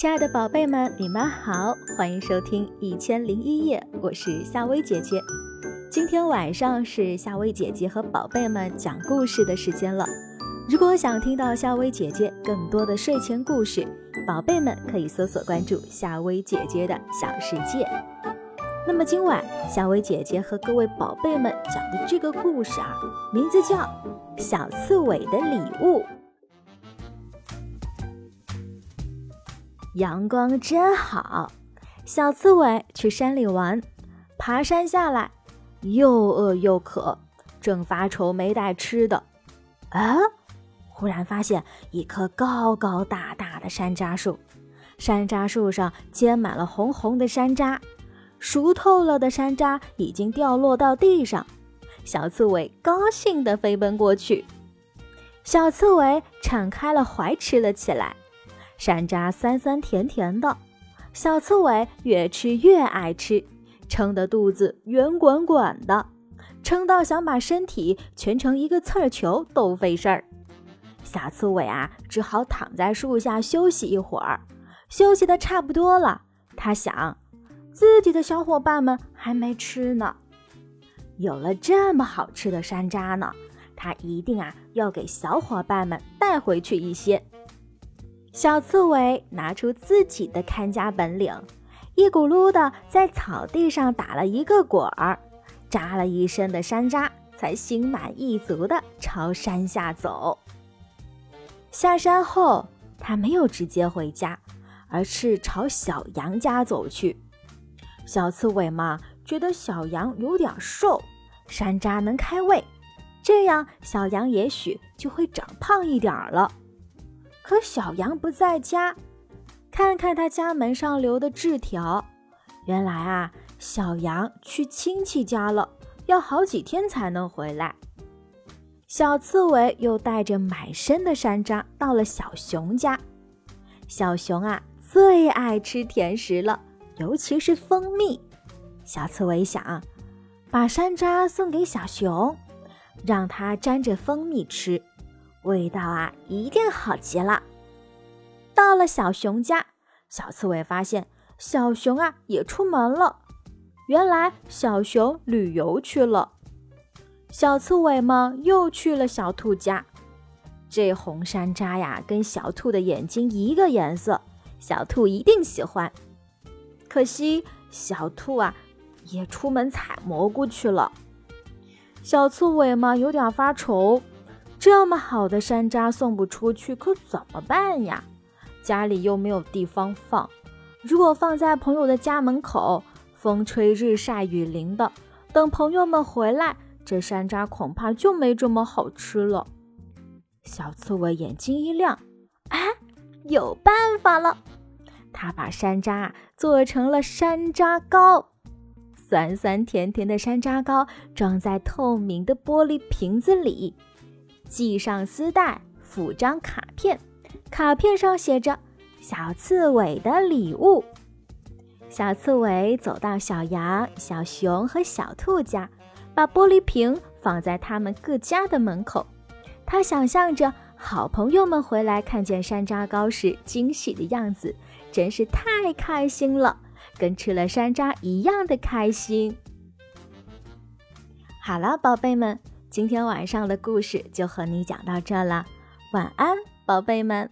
亲爱的宝贝们，你们好，欢迎收听《一千零一夜》，我是夏薇姐姐。今天晚上是夏薇姐姐和宝贝们讲故事的时间了。如果想听到夏薇姐姐更多的睡前故事，宝贝们可以搜索关注夏薇姐姐的小世界。那么今晚夏薇姐姐和各位宝贝们讲的这个故事啊，名字叫《小刺猬的礼物》。阳光真好，小刺猬去山里玩，爬山下来，又饿又渴，正发愁没带吃的。啊！忽然发现一棵高高大大的山楂树，山楂树上结满了红红的山楂，熟透了的山楂已经掉落到地上。小刺猬高兴地飞奔过去，小刺猬敞开了怀吃了起来。山楂酸酸甜甜的，小刺猬越吃越爱吃，撑得肚子圆滚滚的，撑到想把身体蜷成一个刺儿球都费事儿。小刺猬啊，只好躺在树下休息一会儿。休息的差不多了，他想，自己的小伙伴们还没吃呢，有了这么好吃的山楂呢，他一定啊要给小伙伴们带回去一些。小刺猬拿出自己的看家本领，一咕噜的在草地上打了一个滚儿，扎了一身的山楂，才心满意足的朝山下走。下山后，他没有直接回家，而是朝小羊家走去。小刺猬嘛，觉得小羊有点瘦，山楂能开胃，这样小羊也许就会长胖一点了。可小羊不在家，看看他家门上留的字条，原来啊，小羊去亲戚家了，要好几天才能回来。小刺猬又带着满身的山楂到了小熊家，小熊啊最爱吃甜食了，尤其是蜂蜜。小刺猬想，把山楂送给小熊，让它沾着蜂蜜吃。味道啊，一定好极了。到了小熊家，小刺猬发现小熊啊也出门了。原来小熊旅游去了。小刺猬们又去了小兔家。这红山楂呀，跟小兔的眼睛一个颜色，小兔一定喜欢。可惜小兔啊也出门采蘑菇去了。小刺猬嘛有点发愁。这么好的山楂送不出去，可怎么办呀？家里又没有地方放，如果放在朋友的家门口，风吹日晒雨淋的，等朋友们回来，这山楂恐怕就没这么好吃了。小刺猬眼睛一亮，啊，有办法了！他把山楂做成了山楂糕，酸酸甜甜的山楂糕装在透明的玻璃瓶子里。系上丝带，附张卡片，卡片上写着“小刺猬的礼物”。小刺猬走到小羊、小熊和小兔家，把玻璃瓶放在他们各家的门口。他想象着好朋友们回来看见山楂糕时惊喜的样子，真是太开心了，跟吃了山楂一样的开心。好了，宝贝们。今天晚上的故事就和你讲到这了，晚安，宝贝们。